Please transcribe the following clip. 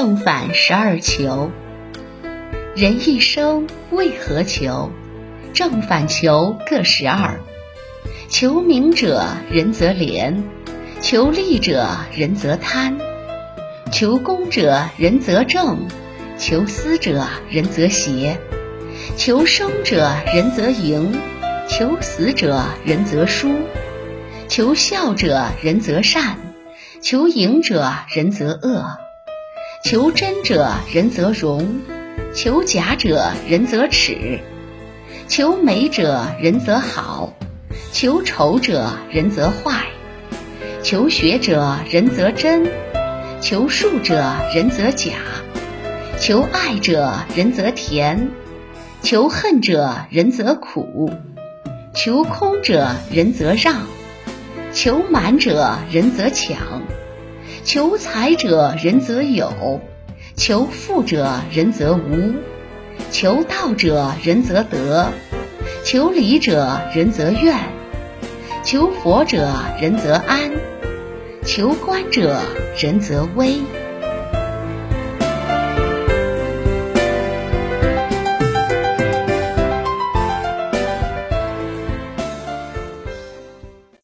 正反十二求。人一生为何求？正反求各十二。求名者，人则廉；求利者，人则贪；求功者，人则正；求私者，人则邪；求生者，人则赢；求死者，人则输；求孝者，人则善；求盈者，人则恶；求真者，人则荣；求假者，人则耻；求美者，人则好。求丑者，人则坏；求学者，人则真；求术者，人则假；求爱者，人则甜；求恨者，人则苦；求空者，人则让；求满者，人则抢；求财者，人则有；求富者，人则无；求道者，人则得；求礼者，人则怨。求佛者，人则安；求官者，人则危。